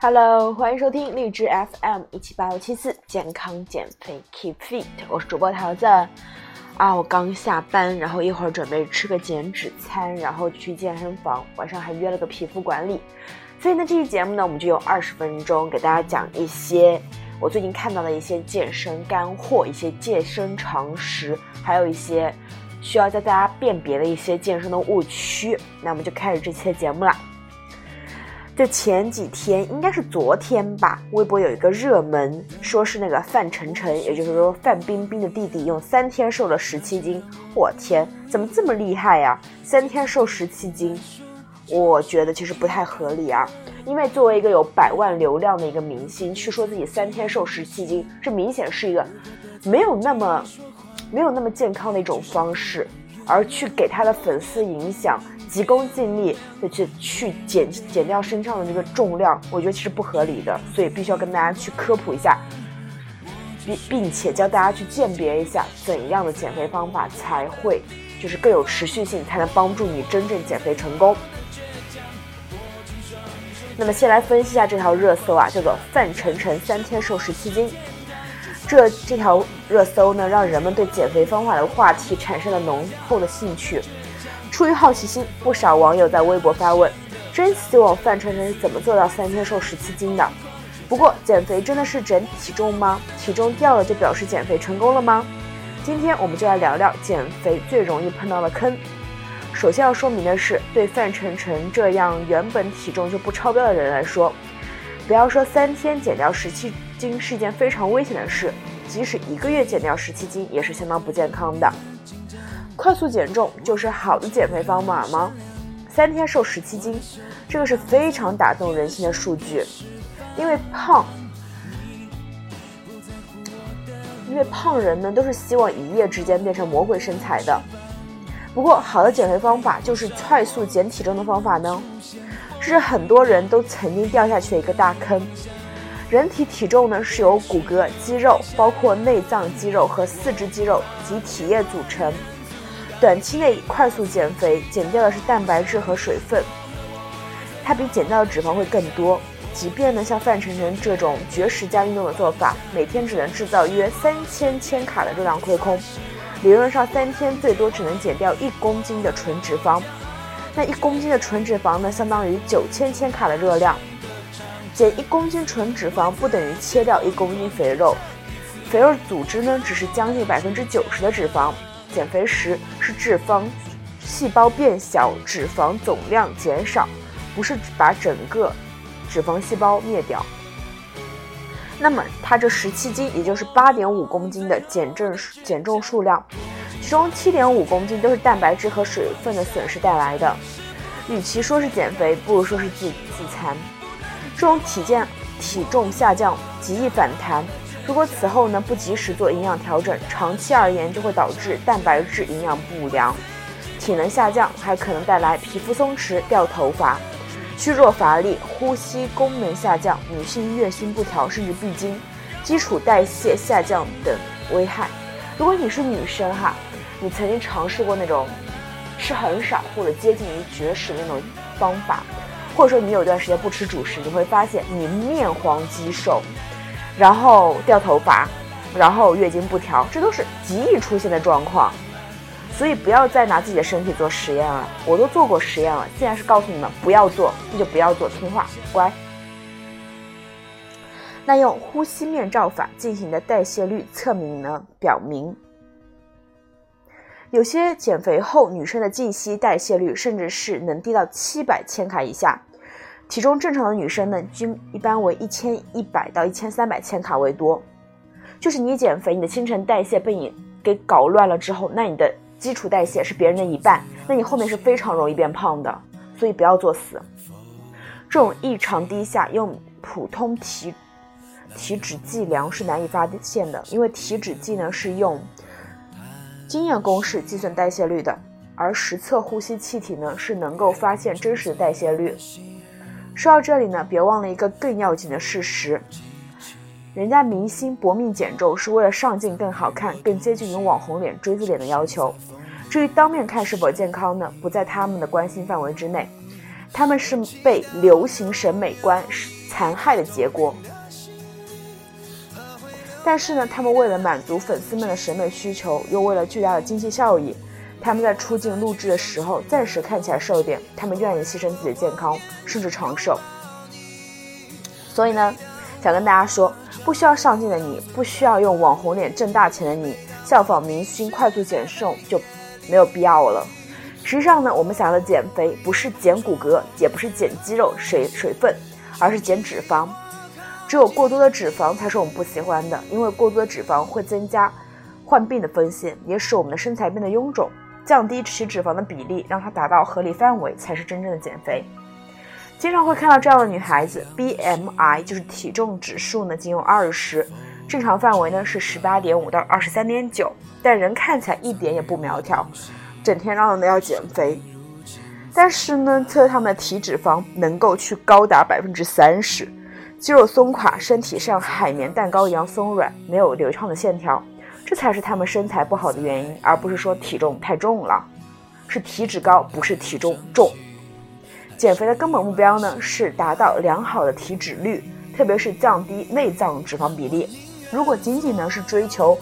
Hello，欢迎收听荔枝 FM 一七八六七四健康减肥 Keep Fit，我是主播桃子。啊，我刚下班，然后一会儿准备吃个减脂餐，然后去健身房，晚上还约了个皮肤管理。所以呢，这期节目呢，我们就用二十分钟给大家讲一些我最近看到的一些健身干货，一些健身常识，还有一些需要教大家辨别的一些健身的误区。那我们就开始这期的节目了。就前几天，应该是昨天吧，微博有一个热门，说是那个范丞丞，也就是说范冰冰的弟弟，用三天瘦了十七斤。我天，怎么这么厉害呀？三天瘦十七斤，我觉得其实不太合理啊。因为作为一个有百万流量的一个明星，去说自己三天瘦十七斤，这明显是一个没有那么没有那么健康的一种方式，而去给他的粉丝影响。急功近利的去去减减掉身上的这个重量，我觉得其实不合理的，所以必须要跟大家去科普一下，并并且教大家去鉴别一下怎样的减肥方法才会就是更有持续性，才能帮助你真正减肥成功。那么先来分析一下这条热搜啊，叫做范丞丞三天瘦十七斤。这这条热搜呢，让人们对减肥方法的话题产生了浓厚的兴趣。出于好奇心，不少网友在微博发问：“真希望范丞丞是怎么做到三天瘦十七斤的？”不过，减肥真的是整体重吗？体重掉了就表示减肥成功了吗？今天我们就来聊聊减肥最容易碰到的坑。首先要说明的是，对范丞丞这样原本体重就不超标的人来说，不要说三天减掉十七斤是一件非常危险的事，即使一个月减掉十七斤也是相当不健康的。快速减重就是好的减肥方法吗？三天瘦十七斤，这个是非常打动人心的数据。因为胖，因为胖人呢都是希望一夜之间变成魔鬼身材的。不过，好的减肥方法就是快速减体重的方法呢？这是很多人都曾经掉下去的一个大坑。人体体重呢是由骨骼、肌肉，包括内脏肌肉和四肢肌肉及体液组成。短期内快速减肥，减掉的是蛋白质和水分，它比减掉的脂肪会更多。即便呢像范丞丞这种绝食加运动的做法，每天只能制造约三千千卡的热量亏空。理论上三天最多只能减掉一公斤的纯脂肪，那一公斤的纯脂肪呢，相当于九千千卡的热量。减一公斤纯脂肪不等于切掉一公斤肥肉，肥肉组织呢只是将近百分之九十的脂肪。减肥时是脂肪细胞变小，脂肪总量减少，不是把整个脂肪细胞灭掉。那么，它这十七斤，也就是八点五公斤的减重减重数量，其中七点五公斤都是蛋白质和水分的损失带来的。与其说是减肥，不如说是自自残。这种体健体重下降极易反弹。如果此后呢不及时做营养调整，长期而言就会导致蛋白质营养不良，体能下降，还可能带来皮肤松弛、掉头发、虚弱乏力、呼吸功能下降、女性月经不调，甚至闭经、基础代谢下降等危害。如果你是女生哈，你曾经尝试过那种吃很少或者接近于绝食那种方法，或者说你有段时间不吃主食，你会发现你面黄肌瘦。然后掉头发，然后月经不调，这都是极易出现的状况，所以不要再拿自己的身体做实验了。我都做过实验了，既然是告诉你们不要做，那就不要做，听话乖。那用呼吸面罩法进行的代谢率测明呢，表明有些减肥后女生的静息代谢率甚至是能低到七百千卡以下。体重正常的女生呢，均一般为一千一百到一千三百千卡为多。就是你减肥，你的新陈代谢被你给搞乱了之后，那你的基础代谢是别人的一半，那你后面是非常容易变胖的。所以不要作死。这种异常低下，用普通体体脂计量是难以发现的，因为体脂计呢是用经验公式计算代谢率的，而实测呼吸气体呢是能够发现真实的代谢率。说到这里呢，别忘了一个更要紧的事实：人家明星搏命减重是为了上镜更好看、更接近于网红脸、锥子脸的要求。至于当面看是否健康呢，不在他们的关心范围之内。他们是被流行审美观残害的结果。但是呢，他们为了满足粉丝们的审美需求，又为了巨大的经济效益，他们在出镜录制的时候暂时看起来瘦一点，他们愿意牺牲自己的健康，甚至长寿。所以呢，想跟大家说，不需要上镜的你，不需要用网红脸挣大钱的你，效仿明星快速减瘦就没有必要了。实际上呢，我们想要的减肥不是减骨骼，也不是减肌肉水水分，而是减脂肪。只有过多的脂肪才是我们不喜欢的，因为过多的脂肪会增加患病的风险，也使我们的身材变得臃肿。降低体脂肪的比例，让它达到合理范围，才是真正的减肥。经常会看到这样的女孩子，BMI 就是体重指数呢仅有二十，正常范围呢是十八点五到二十三点九，但人看起来一点也不苗条，整天嚷嚷的要减肥。但是呢，测他们的体脂肪能够去高达百分之三十。肌肉松垮，身体像海绵蛋糕一样松软，没有流畅的线条，这才是他们身材不好的原因，而不是说体重太重了，是体脂高，不是体重重。减肥的根本目标呢，是达到良好的体脂率，特别是降低内脏脂肪比例。如果仅仅呢是追求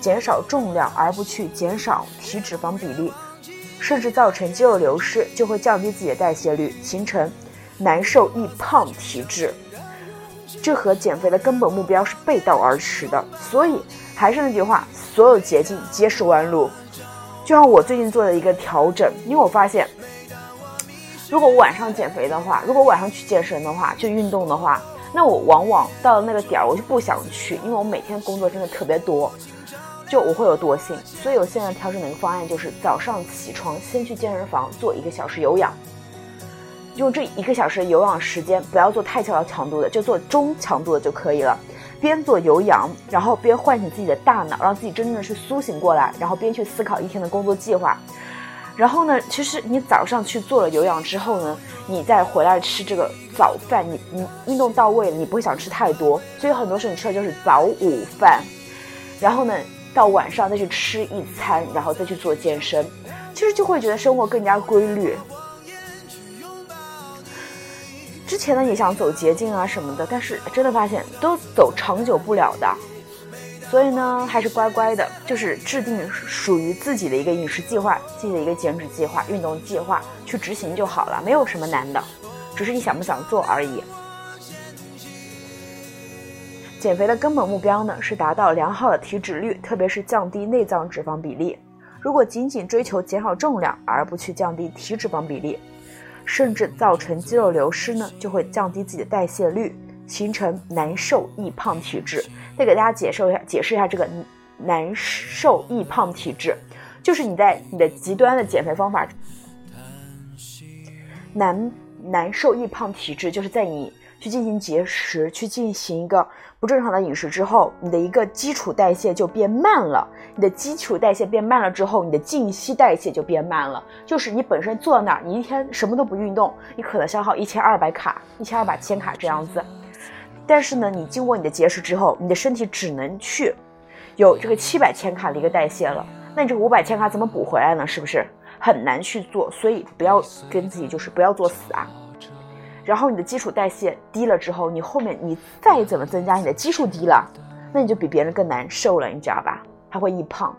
减少重量，而不去减少体脂肪比例，甚至造成肌肉流失，就会降低自己的代谢率，形成难受易胖体质。这和减肥的根本目标是背道而驰的，所以还是那句话，所有捷径皆是弯路。就像我最近做的一个调整，因为我发现，如果我晚上减肥的话，如果晚上去健身的话，去运动的话，那我往往到了那个点儿，我就不想去，因为我每天工作真的特别多，就我会有惰性。所以我现在调整的一个方案就是早上起床先去健身房做一个小时有氧。用这一个小时有氧时间，不要做太强的强度的，就做中强度的就可以了。边做有氧，然后边唤醒自己的大脑，让自己真正的去苏醒过来，然后边去思考一天的工作计划。然后呢，其实你早上去做了有氧之后呢，你再回来吃这个早饭，你你运动到位了，你不会想吃太多。所以很多时候你吃的就是早午饭，然后呢，到晚上再去吃一餐，然后再去做健身，其实就会觉得生活更加规律。之前呢也想走捷径啊什么的，但是真的发现都走长久不了的，所以呢还是乖乖的，就是制定属于自己的一个饮食计划、自己的一个减脂计划、运动计划去执行就好了，没有什么难的，只是你想不想做而已。减肥的根本目标呢是达到良好的体脂率，特别是降低内脏脂肪比例。如果仅仅追求减少重量而不去降低体脂肪比例，甚至造成肌肉流失呢，就会降低自己的代谢率，形成难受易胖体质。再给大家解释一下，解释一下这个难受易胖体质，就是你在你的极端的减肥方法，难难受易胖体质，就是在你。去进行节食，去进行一个不正常的饮食之后，你的一个基础代谢就变慢了。你的基础代谢变慢了之后，你的静息代谢就变慢了。就是你本身坐那儿，你一天什么都不运动，你可能消耗一千二百卡、一千二百千卡这样子。但是呢，你经过你的节食之后，你的身体只能去有这个七百千卡的一个代谢了。那你这个五百千卡怎么补回来呢？是不是很难去做？所以不要跟自己就是不要作死啊。然后你的基础代谢低了之后，你后面你再怎么增加，你的基数低了，那你就比别人更难受了，你知道吧？还会易胖。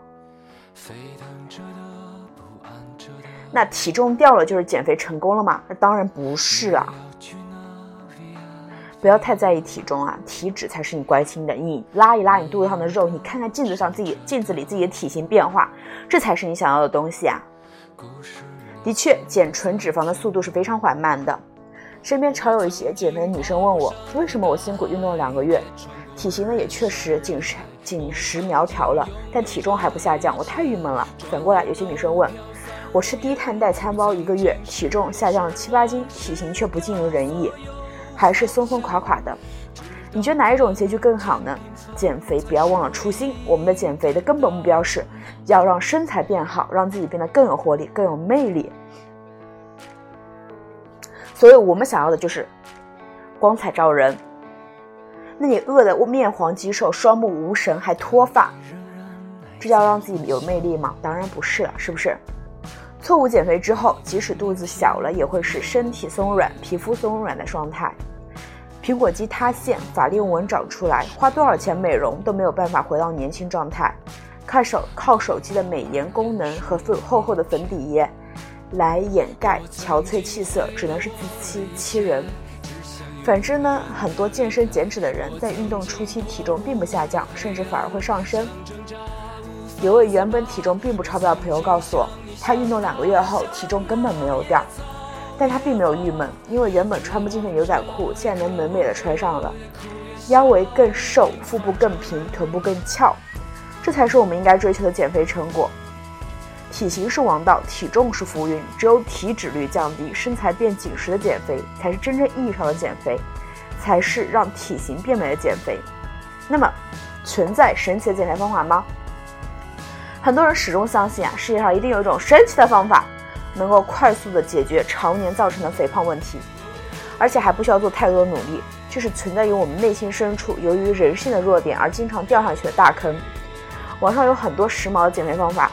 那体重掉了就是减肥成功了吗？那当然不是啊！不要太在意体重啊，体脂才是你关心的。你拉一拉你肚子上的肉，你看看镜子上自己镜子里自己的体型变化，这才是你想要的东西啊！的确，减纯脂肪的速度是非常缓慢的。身边常有一些减肥的女生问我，为什么我辛苦运动了两个月，体型呢也确实紧实紧实苗条了，但体重还不下降，我太郁闷了。反过来，有些女生问我，吃低碳代餐包一个月，体重下降了七八斤，体型却不尽如人意，还是松松垮垮的。你觉得哪一种结局更好呢？减肥不要忘了初心，我们的减肥的根本目标是要让身材变好，让自己变得更有活力，更有魅力。所以我们想要的就是光彩照人。那你饿得面黄肌瘦、双目无神还脱发，这叫让自己有魅力吗？当然不是了，是不是？错误减肥之后，即使肚子小了，也会使身体松软、皮肤松软的状态。苹果肌塌陷、法令纹长出来，花多少钱美容都没有办法回到年轻状态。看手靠手机的美颜功能和粉厚厚的粉底液来掩盖憔悴气色，只能是自欺欺人。反之呢，很多健身减脂的人在运动初期体重并不下降，甚至反而会上升。有位原本体重并不超标的朋友告诉我，他运动两个月后体重根本没有掉，但他并没有郁闷，因为原本穿不进的牛仔裤现在能美美的穿上了，腰围更瘦，腹部更平，臀部更翘，这才是我们应该追求的减肥成果。体型是王道，体重是浮云，只有体脂率降低，身材变紧实的减肥才是真正意义上的减肥，才是让体型变美的减肥。那么，存在神奇的减肥方法吗？很多人始终相信啊，世界上一定有一种神奇的方法，能够快速的解决常年造成的肥胖问题，而且还不需要做太多的努力，就是存在于我们内心深处，由于人性的弱点而经常掉下去的大坑。网上有很多时髦的减肥方法，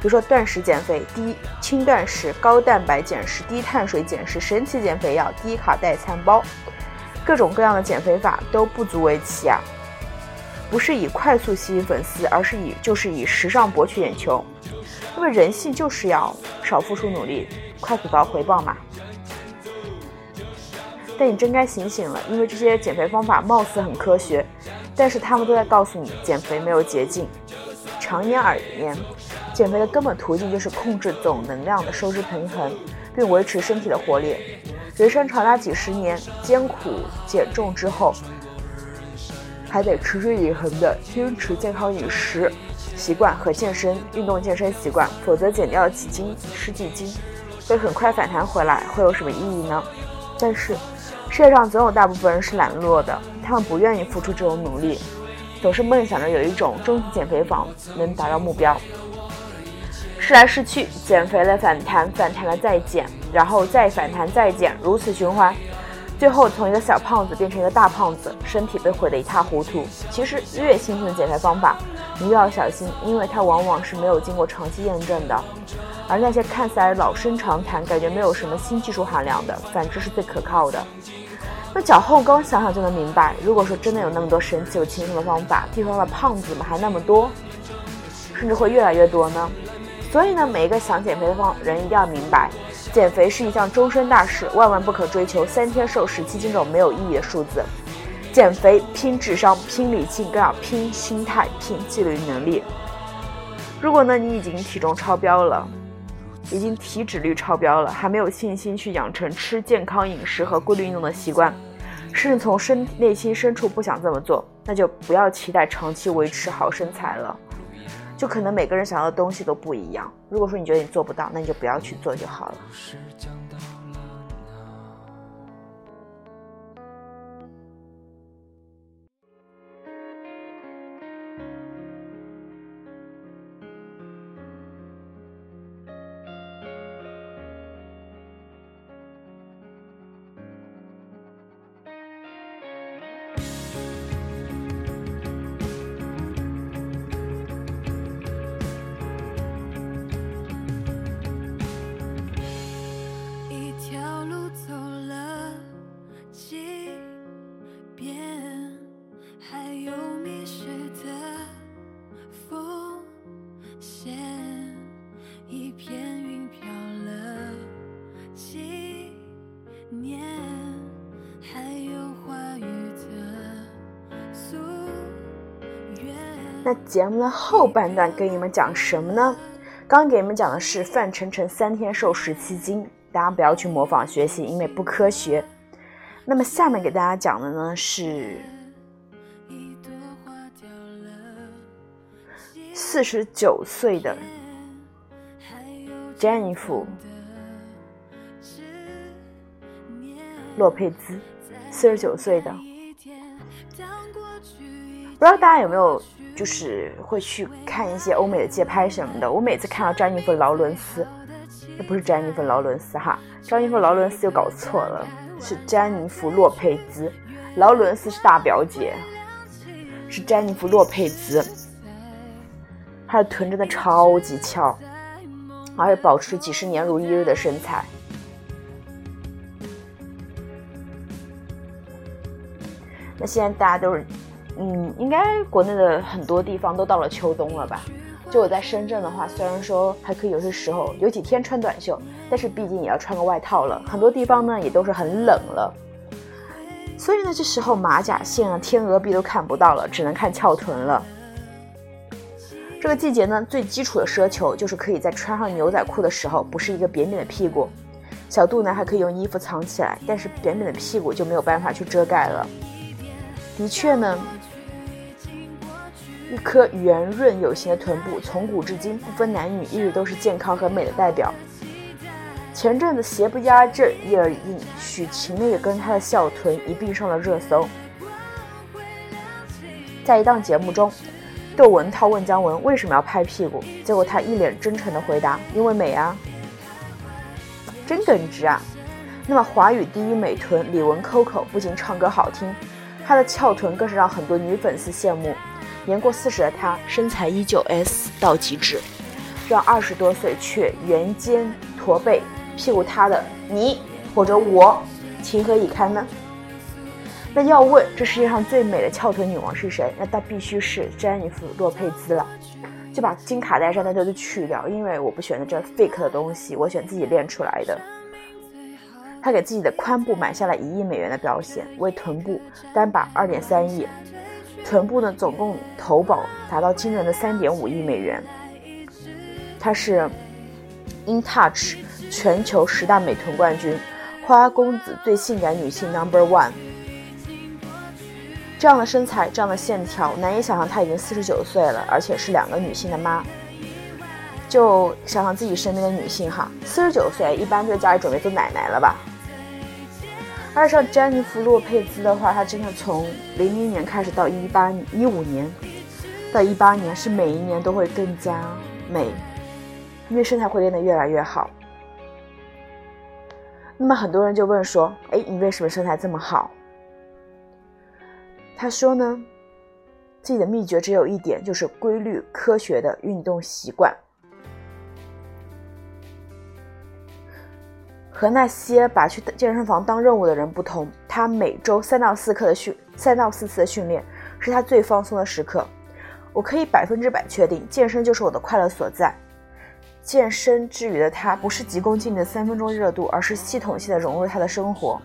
比如说断食减肥、低轻断食、高蛋白减食、低碳水减食、神奇减肥药、低卡代餐包，各种各样的减肥法都不足为奇啊。不是以快速吸引粉丝，而是以就是以时尚博取眼球，因为人性就是要少付出努力，快速得到回报嘛。但你真该醒醒了，因为这些减肥方法貌似很科学，但是他们都在告诉你减肥没有捷径。长年而言，减肥的根本途径就是控制总能量的收支平衡，并维持身体的活力。人生长达几十年艰苦减重之后。还得持之以恒地坚持健康饮食习惯和健身运动健身习惯，否则减掉几斤十几斤，会很快反弹回来，会有什么意义呢？但是世界上总有大部分人是懒惰的，他们不愿意付出这种努力，总是梦想着有一种终极减肥法能达到目标。试来试去，减肥了反弹，反弹了再减，然后再反弹再减，如此循环。最后从一个小胖子变成一个大胖子，身体被毁得一塌糊涂。其实越新鲜的减肥方法，你越要小心，因为它往往是没有经过长期验证的。而那些看起来老生常谈、感觉没有什么新技术含量的，反之是最可靠的。那脚后跟想想就能明白，如果说真的有那么多神奇又轻松的方法，地方的胖子怎么还那么多，甚至会越来越多呢？所以呢，每一个想减肥的方人一定要明白。减肥是一项终身大事，万万不可追求三天瘦十七斤这种没有意义的数字。减肥拼智商、拼理性，更要拼心态、拼纪律能力。如果呢，你已经体重超标了，已经体脂率超标了，还没有信心去养成吃健康饮食和规律运动的习惯，甚至从深内心深处不想这么做，那就不要期待长期维持好身材了。就可能每个人想要的东西都不一样。如果说你觉得你做不到，那你就不要去做就好了。那节目的后半段给你们讲什么呢？刚给你们讲的是范丞丞三天瘦十七斤，大家不要去模仿学习，因为不科学。那么下面给大家讲的呢是四十九岁的 Jennifer ·洛佩兹，四十九岁的，不知道大家有没有？就是会去看一些欧美的街拍什么的。我每次看到詹妮弗·劳伦斯，那不是詹妮弗·劳伦斯哈，詹妮弗·劳伦斯又搞错了，是詹妮弗·洛佩兹，劳伦斯是大表姐，是詹妮弗·洛佩兹。她的臀真的超级翘，而且保持几十年如一日的身材。那现在大家都是，嗯，应该国内的很多地方都到了秋冬了吧？就我在深圳的话，虽然说还可以有些时候有几天穿短袖，但是毕竟也要穿个外套了。很多地方呢也都是很冷了，所以呢这时候马甲线啊、天鹅臂都看不到了，只能看翘臀了。这个季节呢最基础的奢求就是可以在穿上牛仔裤的时候，不是一个扁扁的屁股，小肚腩还可以用衣服藏起来，但是扁扁的屁股就没有办法去遮盖了。的确呢，一颗圆润有型的臀部，从古至今不分男女，一直都是健康和美的代表。前阵子邪不压正叶尔印，许晴呢也跟她的笑臀一并上了热搜。在一档节目中，窦文涛问姜文为什么要拍屁股，结果他一脸真诚的回答：“因为美啊，真耿直啊。”那么华语第一美臀李玟 Coco 不仅唱歌好听。她的翘臀更是让很多女粉丝羡慕，年过四十的她身材依旧 S 到极致，让二十多岁却圆肩驼背、屁股塌的你或者我，情何以堪呢？那要问这世界上最美的翘臀女王是谁？那她必须是詹妮弗·洛佩兹了。就把金卡戴珊的都去掉，因为我不选择这 fake 的东西，我选自己练出来的。他给自己的髋部买下了一亿美元的保险，为臀部单保二点三亿，臀部呢总共投保达到惊人的三点五亿美元。她是 In Touch 全球十大美臀冠军，花花公子最性感女性 Number One。这样的身材，这样的线条，难以想象她已经四十九岁了，而且是两个女性的妈。就想想自己身边的女性哈，四十九岁一般在家里准备做奶奶了吧。而像詹妮弗·洛佩兹的话，她真的从零零年开始到一八一五年，到一八年是每一年都会更加美，因为身材会练得越来越好。那么很多人就问说：“哎，你为什么身材这么好？”他说呢，自己的秘诀只有一点，就是规律科学的运动习惯。和那些把去健身房当任务的人不同，他每周三到四课的训，三到四次的训练是他最放松的时刻。我可以百分之百确定，健身就是我的快乐所在。健身之余的他，不是急功近利的三分钟热度，而是系统性的融入他的生活。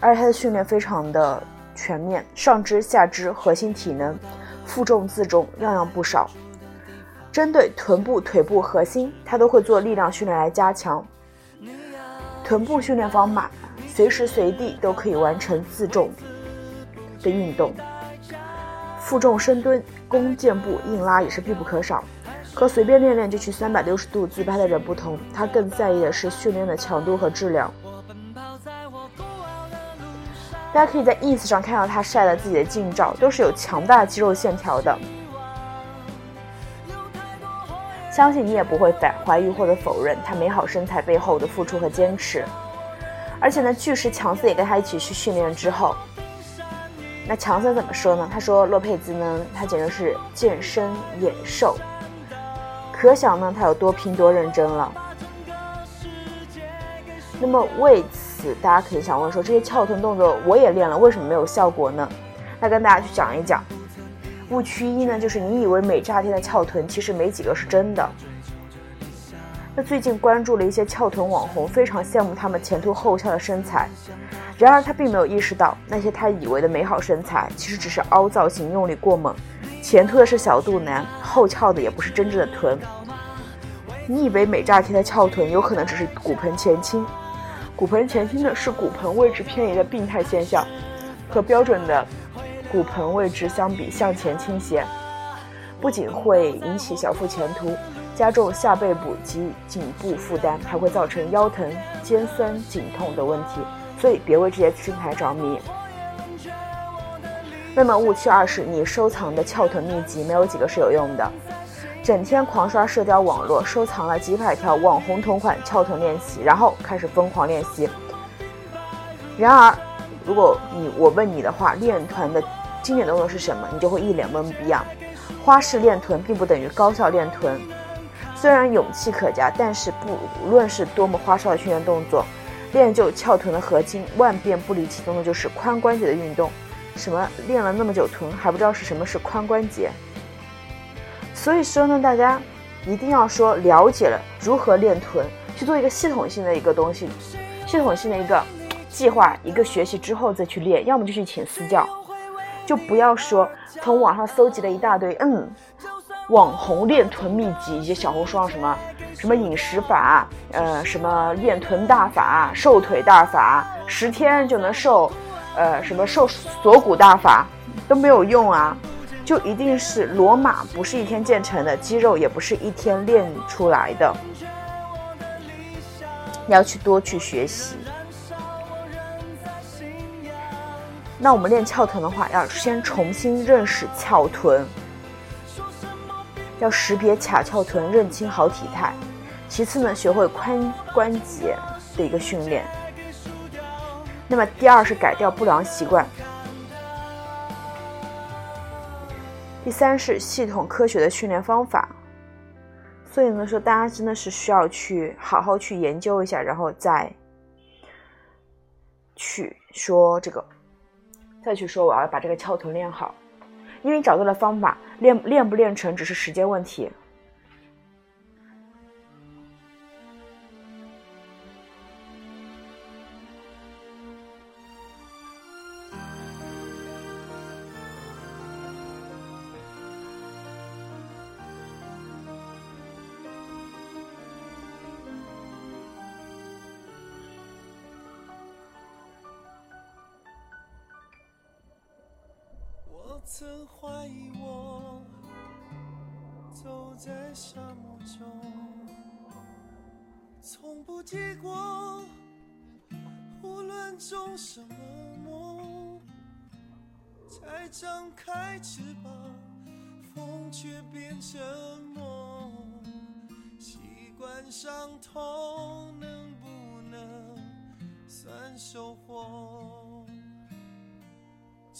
而且他的训练非常的全面，上肢、下肢、核心体能、负重、自重，样样不少。针对臀部、腿部、核心，他都会做力量训练来加强。臀部训练方法，随时随地都可以完成自重的运动，负重深蹲、弓箭步、硬拉也是必不可少。和随便练练就去三百六十度自拍的人不同，他更在意的是训练的强度和质量。大家可以在 ins 上看到他晒的自己的近照，都是有强大肌肉线条的。相信你也不会反怀疑或者否认他美好身材背后的付出和坚持。而且呢，巨石强森也跟他一起去训练之后，那强森怎么说呢？他说洛佩兹呢，他简直是健身野兽，可想呢他有多拼多认真了。那么为此，大家可能想问说，这些翘臀动作我也练了，为什么没有效果呢？那跟大家去讲一讲。误区一呢，就是你以为美炸天的翘臀，其实没几个是真的。那最近关注了一些翘臀网红，非常羡慕他们前凸后翘的身材。然而他并没有意识到，那些他以为的美好身材，其实只是凹造型用力过猛，前凸的是小肚腩，后翘的也不是真正的臀。你以为美炸天的翘臀，有可能只是骨盆前倾。骨盆前倾呢，是骨盆位置偏移的病态现象，和标准的。骨盆位置相比向前倾斜，不仅会引起小腹前凸，加重下背部及颈部负担，还会造成腰疼、肩酸颈痛的问题。所以别为这些身材着迷。那么误区二是，你收藏的翘臀秘籍没有几个是有用的。整天狂刷社交网络，收藏了几百条网红同款翘臀练习，然后开始疯狂练习。然而，如果你我问你的话，练臀的。经典动作是什么？你就会一脸懵逼啊！花式练臀并不等于高效练臀，虽然勇气可嘉，但是不无论是多么花哨的训练动作，练就翘臀的核心，万变不离其宗的就是髋关节的运动。什么练了那么久臀，还不知道是什么是髋关节？所以说呢，大家一定要说了解了如何练臀，去做一个系统性的一个东西，系统性的一个计划，一个学习之后再去练，要么就去请私教，就不要说从网上搜集了一大堆，嗯，网红练臀秘籍，一些小红书上什么什么饮食法，呃，什么练臀大法、瘦腿大法，十天就能瘦。呃，什么瘦锁骨大法都没有用啊，就一定是罗马不是一天建成的，肌肉也不是一天练出来的，要去多去学习。那我们练翘臀的话，要先重新认识翘臀，要识别卡翘臀，认清好体态。其次呢，学会髋关节的一个训练。那么第二是改掉不良习惯，第三是系统科学的训练方法。所以呢，说大家真的是需要去好好去研究一下，然后再去说这个，再去说我要把这个翘臀练好，因为找到了方法，练练不练成只是时间问题。曾怀疑我走在沙漠中，从不结果，无论种什么梦，才张开翅膀，风却变成梦。习惯伤痛，能不能算收获？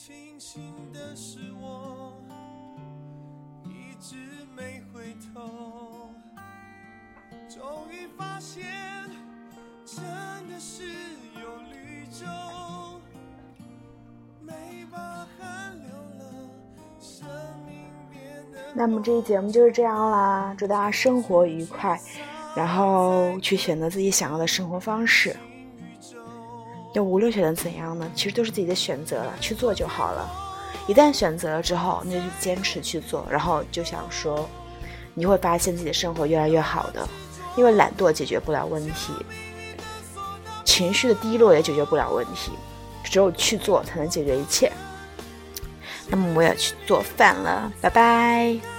庆幸的是我一直没回头，终于发现真的是有绿洲，没把汗流了，生命变得。那么这一节目就是这样啦，祝大家生活愉快，然后去选择自己想要的生活方式。就无论选择怎样呢，其实都是自己的选择了，去做就好了。一旦选择了之后，那就坚持去做，然后就想说，你会发现自己的生活越来越好的。因为懒惰解决不了问题，情绪的低落也解决不了问题，只有去做才能解决一切。那么我要去做饭了，拜拜。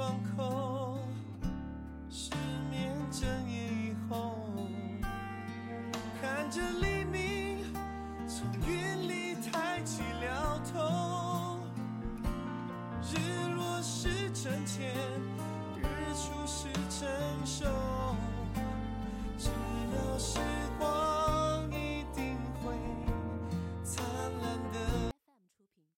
窗口。